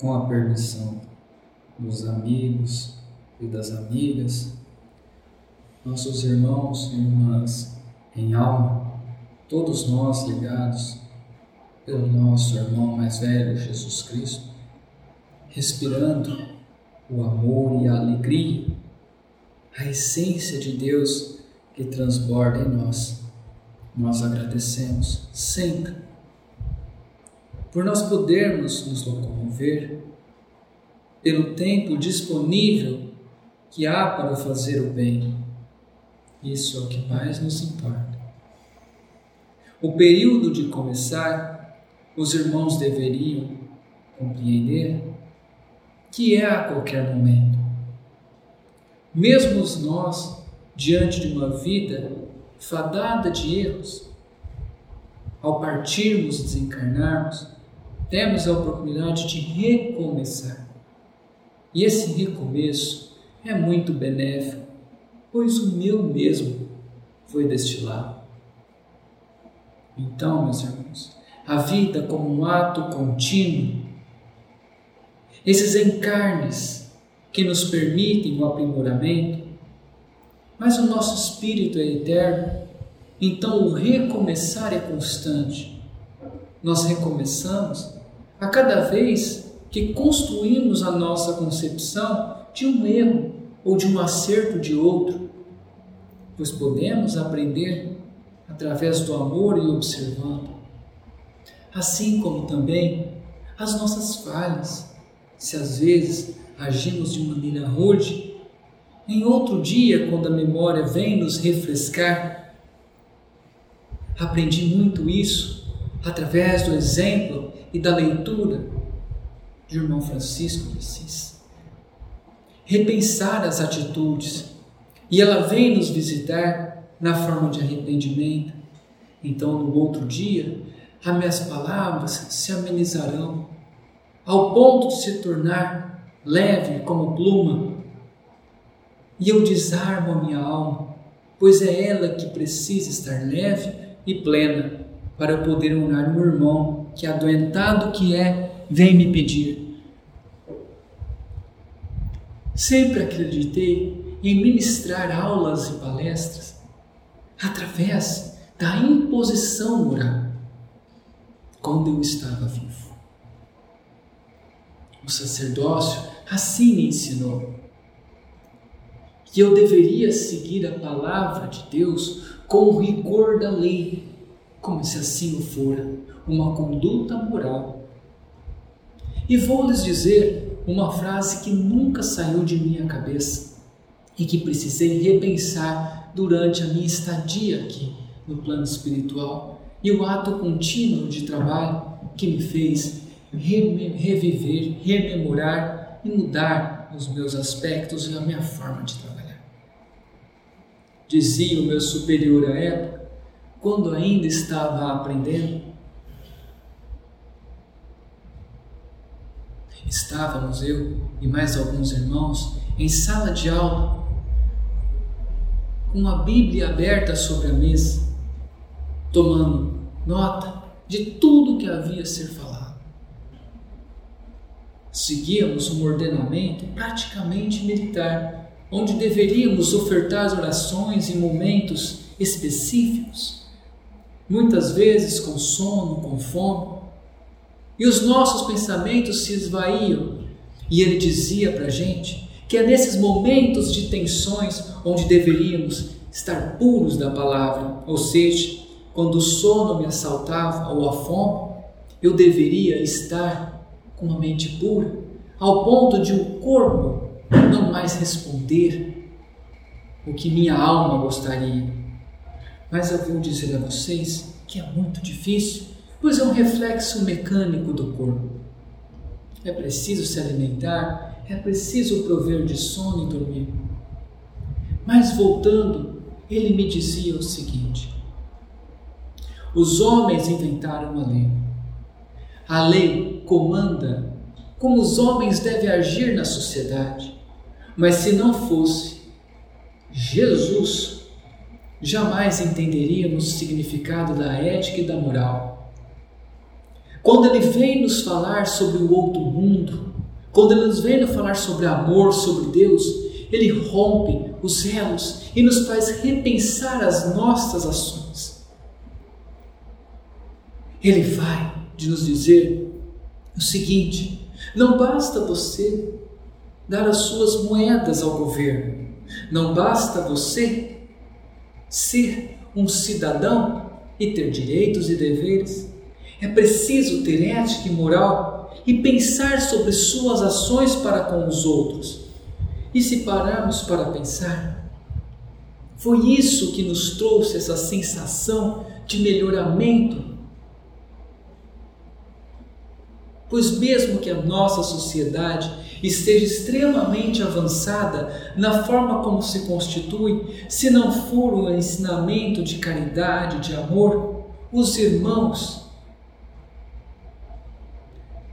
com a permissão dos amigos e das amigas, nossos irmãos e irmãs em alma, todos nós ligados pelo nosso irmão mais velho, Jesus Cristo, respirando o amor e a alegria, a essência de Deus que transborda em nós. Nós agradecemos sempre por nós podermos nos locomover, pelo tempo disponível que há para fazer o bem. Isso é o que mais nos importa. O período de começar, os irmãos deveriam compreender que é a qualquer momento. Mesmo nós, diante de uma vida fadada de erros, ao partirmos, desencarnarmos, temos a oportunidade de recomeçar. E esse recomeço é muito benéfico, pois o meu mesmo foi destilado. Então, meus irmãos, a vida como um ato contínuo, esses encarnes que nos permitem o aprimoramento, mas o nosso espírito é eterno, então o recomeçar é constante. Nós recomeçamos a cada vez que construímos a nossa concepção de um erro ou de um acerto de outro, pois podemos aprender através do amor e observando, assim como também as nossas falhas, se às vezes agimos de maneira rude, em outro dia, quando a memória vem nos refrescar, aprendi muito isso através do exemplo e da leitura de irmão Francisco de Assis. Repensar as atitudes, e ela vem nos visitar na forma de arrependimento. Então, no outro dia, as minhas palavras se amenizarão, ao ponto de se tornar leve como pluma, e eu desarmo a minha alma, pois é ela que precisa estar leve e plena para poder honrar um irmão que, adoentado que é, vem me pedir. Sempre acreditei em ministrar aulas e palestras através da imposição moral quando eu estava vivo. O sacerdócio assim me ensinou que eu deveria seguir a palavra de Deus com o rigor da lei como se assim fora, uma conduta moral. E vou lhes dizer uma frase que nunca saiu de minha cabeça e que precisei repensar durante a minha estadia aqui no plano espiritual e o ato contínuo de trabalho que me fez reviver, rememorar e mudar os meus aspectos e a minha forma de trabalhar. Dizia o meu superior à época quando ainda estava aprendendo, estávamos eu e mais alguns irmãos em sala de aula, com a Bíblia aberta sobre a mesa, tomando nota de tudo que havia a ser falado. Seguíamos um ordenamento praticamente militar, onde deveríamos ofertar as orações em momentos específicos muitas vezes com sono, com fome, e os nossos pensamentos se esvaíam. E ele dizia para a gente que é nesses momentos de tensões onde deveríamos estar puros da palavra, ou seja, quando o sono me assaltava ou a fome, eu deveria estar com a mente pura, ao ponto de o corpo não mais responder o que minha alma gostaria mas eu vou dizer a vocês que é muito difícil, pois é um reflexo mecânico do corpo. É preciso se alimentar, é preciso prover de sono e dormir. Mas voltando, ele me dizia o seguinte: os homens inventaram a lei. A lei comanda como os homens devem agir na sociedade. Mas se não fosse Jesus jamais entenderíamos o significado da ética e da moral. quando ele vem nos falar sobre o outro mundo, quando ele nos vem falar sobre amor, sobre Deus, ele rompe os elos e nos faz repensar as nossas ações. Ele vai de nos dizer o seguinte: não basta você dar as suas moedas ao governo, não basta você ser um cidadão e ter direitos e deveres. É preciso ter ética e moral e pensar sobre suas ações para com os outros. E se pararmos para pensar, foi isso que nos trouxe essa sensação de melhoramento Pois, mesmo que a nossa sociedade esteja extremamente avançada na forma como se constitui, se não for o ensinamento de caridade, de amor, os irmãos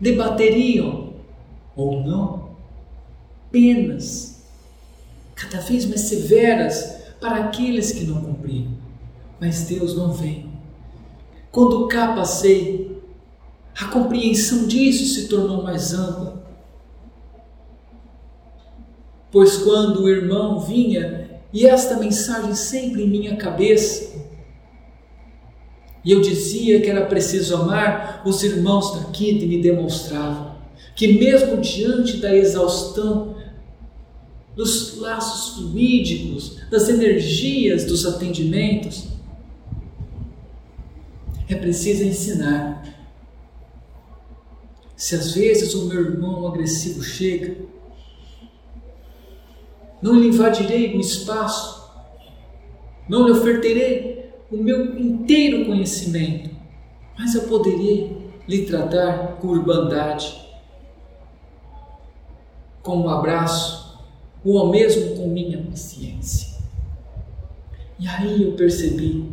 debateriam ou não penas cada vez mais severas para aqueles que não cumpriram. Mas Deus não vem. Quando cá passei a compreensão disso se tornou mais ampla. Pois quando o irmão vinha, e esta mensagem sempre em minha cabeça, e eu dizia que era preciso amar, os irmãos daqui me demonstravam que, mesmo diante da exaustão dos laços fluídicos, das energias dos atendimentos, é preciso ensinar. Se às vezes o meu irmão agressivo chega, não lhe invadirei o espaço, não lhe ofertarei o meu inteiro conhecimento, mas eu poderia lhe tratar com urbandade, com um abraço, ou mesmo com minha paciência. E aí eu percebi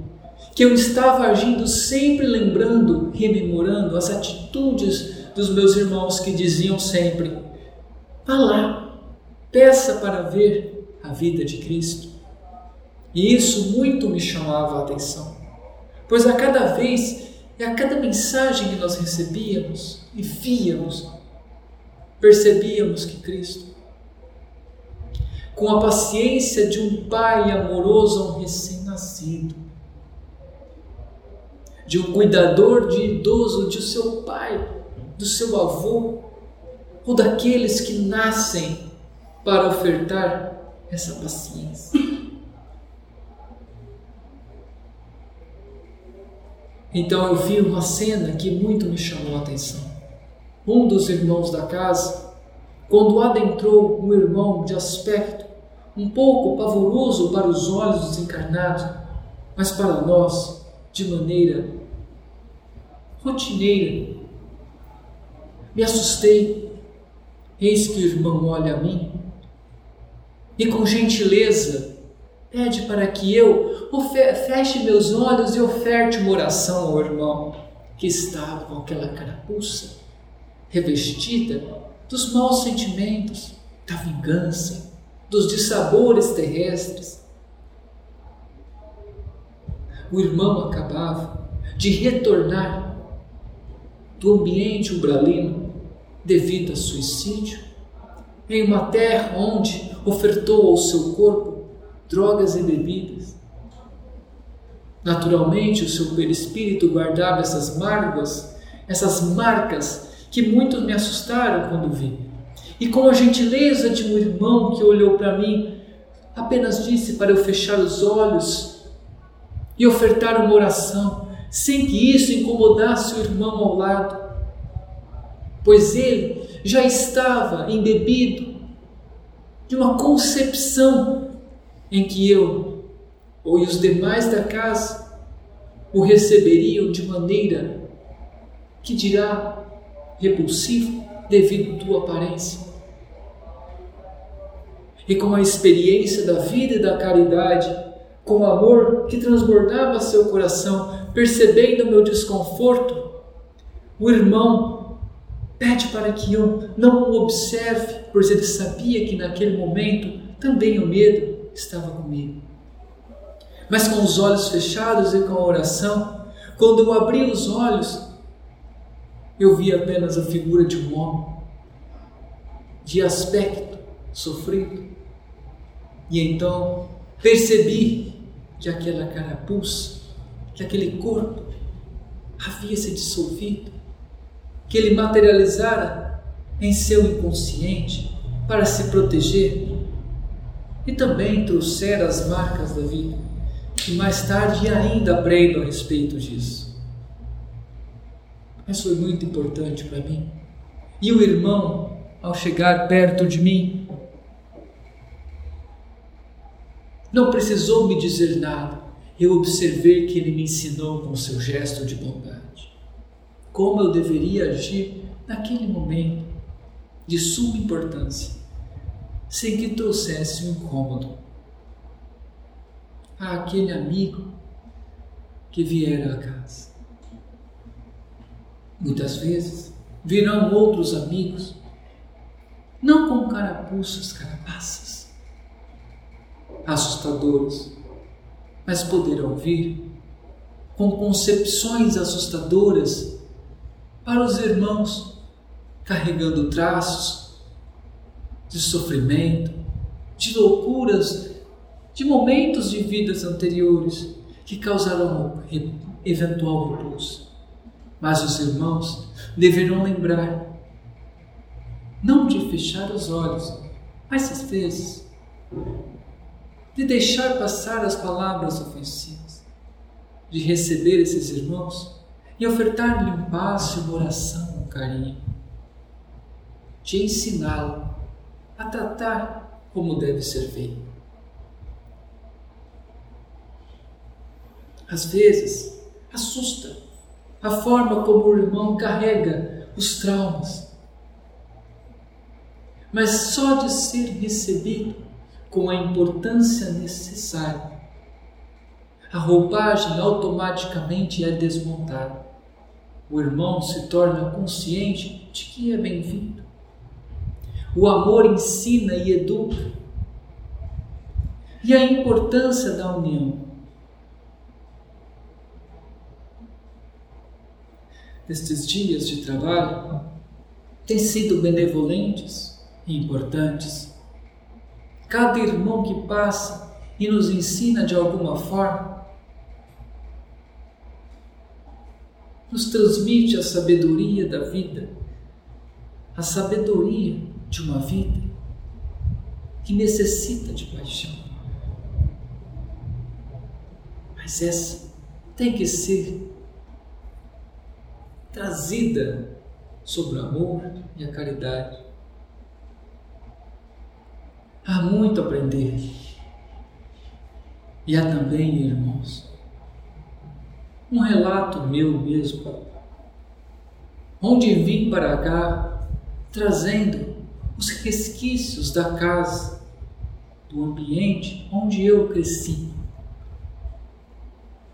que eu estava agindo sempre lembrando, rememorando as atitudes dos meus irmãos que diziam sempre: vá lá, peça para ver a vida de Cristo. E isso muito me chamava a atenção, pois a cada vez e a cada mensagem que nós recebíamos e víamos, percebíamos que Cristo, com a paciência de um pai amoroso a um recém-nascido, de um cuidador de idoso de seu pai, do seu avô ou daqueles que nascem para ofertar essa paciência. Então eu vi uma cena que muito me chamou a atenção. Um dos irmãos da casa, quando adentrou um irmão de aspecto um pouco pavoroso para os olhos dos encarnados, mas para nós, de maneira rotineira, me assustei. Eis que o irmão olha a mim e, com gentileza, pede para que eu feche meus olhos e oferte uma oração ao irmão que estava com aquela carapuça revestida dos maus sentimentos, da vingança, dos dissabores terrestres. O irmão acabava de retornar do ambiente umbralino devido a suicídio, em uma terra onde ofertou ao seu corpo drogas e bebidas. Naturalmente, o seu perispírito guardava essas mágoas, essas marcas que muito me assustaram quando vi. E com a gentileza de um irmão que olhou para mim, apenas disse para eu fechar os olhos e ofertar uma oração, sem que isso incomodasse o irmão ao lado pois ele já estava embebido de uma concepção em que eu ou os demais da casa o receberiam de maneira que dirá repulsiva devido à tua aparência. E com a experiência da vida e da caridade, com o amor que transbordava seu coração, percebendo o meu desconforto, o irmão Pede para que eu não o observe, pois ele sabia que naquele momento também o medo estava comigo. Mas com os olhos fechados e com a oração, quando eu abri os olhos, eu vi apenas a figura de um homem, de aspecto sofrido. E então percebi que aquela carapuça, que aquele corpo havia se dissolvido, que ele materializara em seu inconsciente para se proteger e também trouxera as marcas da vida. E mais tarde ainda aprendo a respeito disso. Mas foi muito importante para mim. E o irmão, ao chegar perto de mim, não precisou me dizer nada. Eu observei que ele me ensinou com seu gesto de bondade como eu deveria agir naquele momento de suma importância, sem que trouxesse um incômodo àquele amigo que viera a casa. Muitas vezes virão outros amigos, não com carapuças, carapaças, assustadores, mas poderão vir com concepções assustadoras para os irmãos, carregando traços de sofrimento, de loucuras, de momentos de vidas anteriores que causaram eventual repulsa. Mas os irmãos deverão lembrar, não de fechar os olhos, mas às vezes de deixar passar as palavras ofensivas, de receber esses irmãos e ofertar-lhe um passo, uma oração, um carinho, de ensiná-lo a tratar como deve ser feito. Às vezes, assusta a forma como o irmão carrega os traumas. Mas só de ser recebido com a importância necessária, a roupagem automaticamente é desmontada. O irmão se torna consciente de que é bem-vindo. O amor ensina e educa. E a importância da união estes dias de trabalho têm sido benevolentes e importantes. Cada irmão que passa e nos ensina de alguma forma, nos transmite a sabedoria da vida, a sabedoria de uma vida que necessita de paixão. Mas essa tem que ser trazida sobre o amor e a caridade. Há muito a aprender. E há também, irmãos, um relato meu mesmo, onde vim para cá trazendo os resquícios da casa, do ambiente onde eu cresci.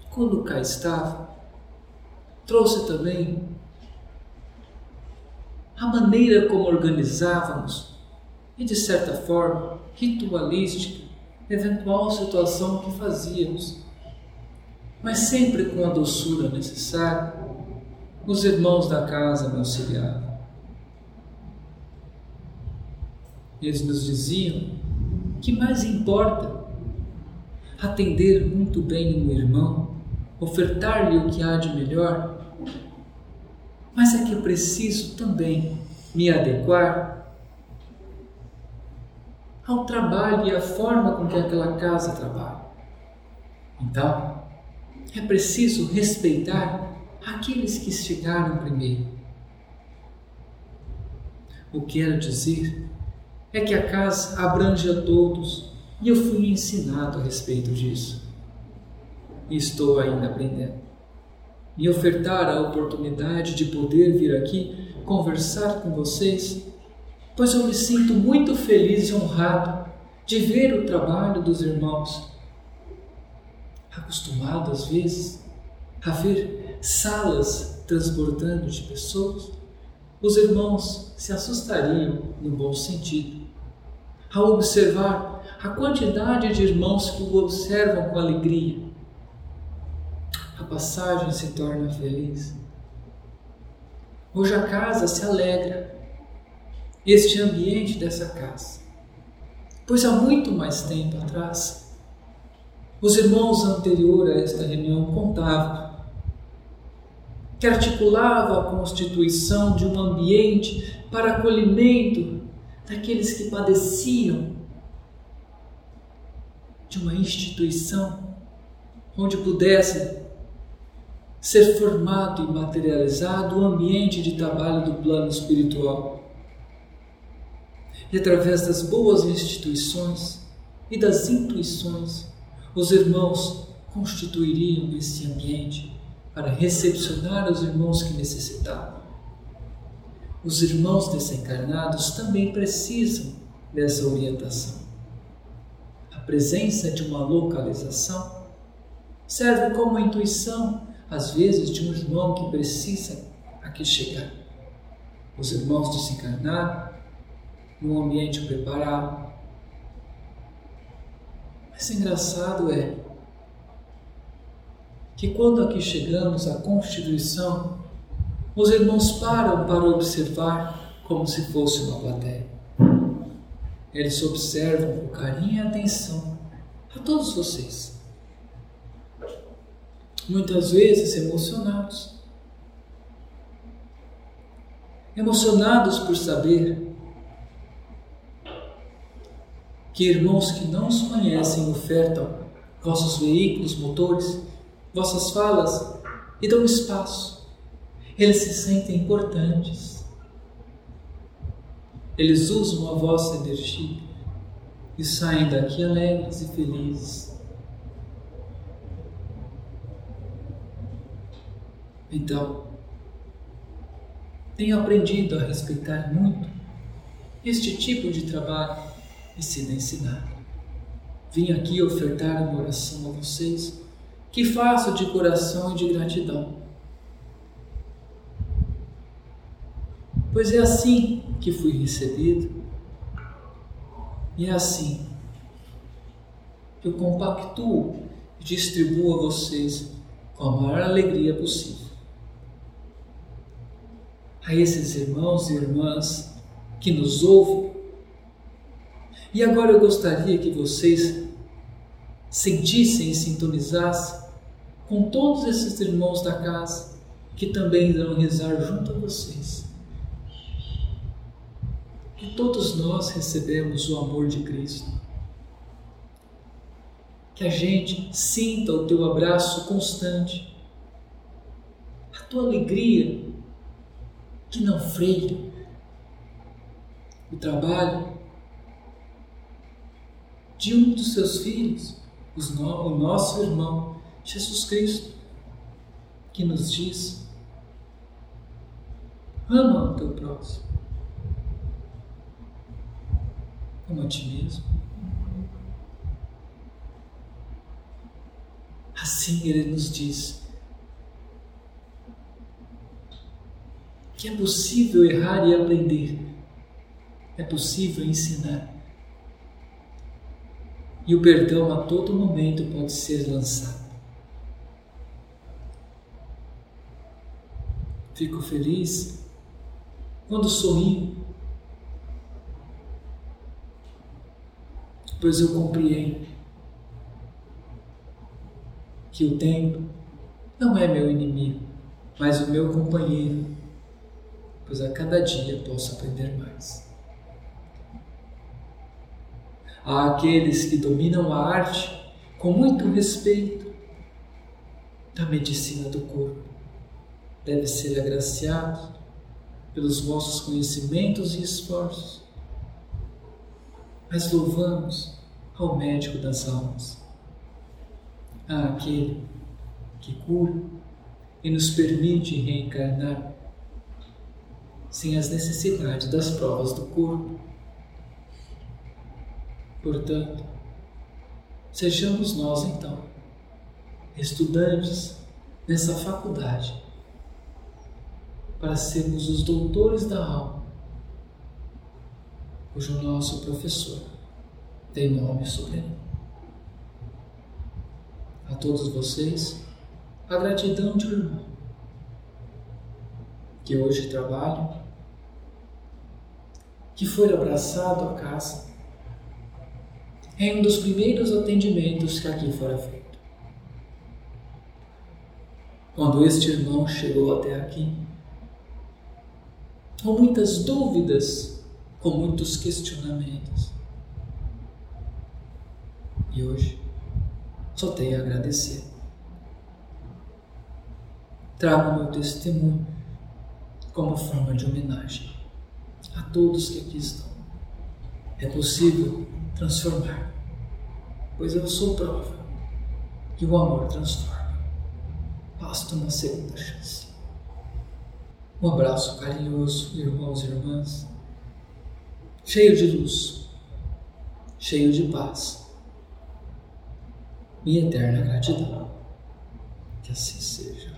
Quando cá estava, trouxe também a maneira como organizávamos e, de certa forma, ritualística, eventual situação que fazíamos, mas sempre com a doçura necessária, os irmãos da casa me auxiliavam. Eles nos diziam que mais importa atender muito bem um irmão, ofertar-lhe o que há de melhor, mas é que eu preciso também me adequar ao trabalho e à forma com que aquela casa trabalha. Então, é preciso respeitar aqueles que chegaram primeiro. O que quero dizer é que a casa abrange a todos e eu fui ensinado a respeito disso. E estou ainda aprendendo me ofertar a oportunidade de poder vir aqui conversar com vocês, pois eu me sinto muito feliz e honrado de ver o trabalho dos irmãos. Acostumado às vezes a ver salas transbordando de pessoas, os irmãos se assustariam no bom sentido ao observar a quantidade de irmãos que o observam com alegria. A passagem se torna feliz. Hoje a casa se alegra, este ambiente dessa casa, pois há muito mais tempo atrás, os irmãos anterior a esta reunião contavam que articulava a constituição de um ambiente para acolhimento daqueles que padeciam de uma instituição onde pudesse ser formado e materializado o ambiente de trabalho do plano espiritual. E através das boas instituições e das intuições, os irmãos constituiriam esse ambiente para recepcionar os irmãos que necessitavam. Os irmãos desencarnados também precisam dessa orientação. A presença de uma localização serve como intuição, às vezes, de um irmão que precisa aqui chegar. Os irmãos desencarnados, num ambiente preparado. Mas engraçado é que quando aqui chegamos à Constituição, os irmãos param para observar como se fosse uma plateia. Eles observam com carinho e atenção a todos vocês. Muitas vezes emocionados. Emocionados por saber que irmãos que não os conhecem ofertam vossos veículos, motores, vossas falas e dão espaço. Eles se sentem importantes. Eles usam a vossa energia e saem daqui alegres e felizes. Então, tenho aprendido a respeitar muito este tipo de trabalho e se ensinar. Vim aqui ofertar uma oração a vocês que faço de coração e de gratidão. Pois é assim que fui recebido, e é assim que eu compactuo e distribuo a vocês com a maior alegria possível. A esses irmãos e irmãs que nos ouvem, e agora eu gostaria que vocês sentissem e sintonizassem com todos esses irmãos da casa que também irão rezar junto a vocês. Que todos nós recebemos o amor de Cristo. Que a gente sinta o teu abraço constante, a tua alegria que não freia, o trabalho de um dos seus filhos, o nosso irmão, Jesus Cristo, que nos diz: ama o teu próximo, ti mesmo. Assim ele nos diz que é possível errar e aprender, é possível ensinar. E o perdão a todo momento pode ser lançado. Fico feliz quando sorrio, pois eu compreendo que o tempo não é meu inimigo, mas o meu companheiro, pois a cada dia posso aprender mais. Há aqueles que dominam a arte com muito respeito da medicina do corpo deve ser agraciado pelos vossos conhecimentos e esforços. Mas louvamos ao médico das almas, àquele que cura e nos permite reencarnar sem as necessidades das provas do corpo. Portanto, sejamos nós então, estudantes nessa faculdade para sermos os doutores da alma, cujo nosso professor tem nome soberano. A todos vocês, a gratidão de um irmão. que hoje trabalha, que foi abraçado à casa, em um dos primeiros atendimentos que aqui fora feito. Quando este irmão chegou até aqui, com muitas dúvidas, com muitos questionamentos. E hoje, só tenho a agradecer. Trago meu testemunho como forma de homenagem a todos que aqui estão. É possível transformar, pois eu sou prova que o amor transforma. Basta uma segunda chance. Um abraço carinhoso, irmãos e irmãs, cheio de luz, cheio de paz. Minha eterna gratidão. Que assim seja.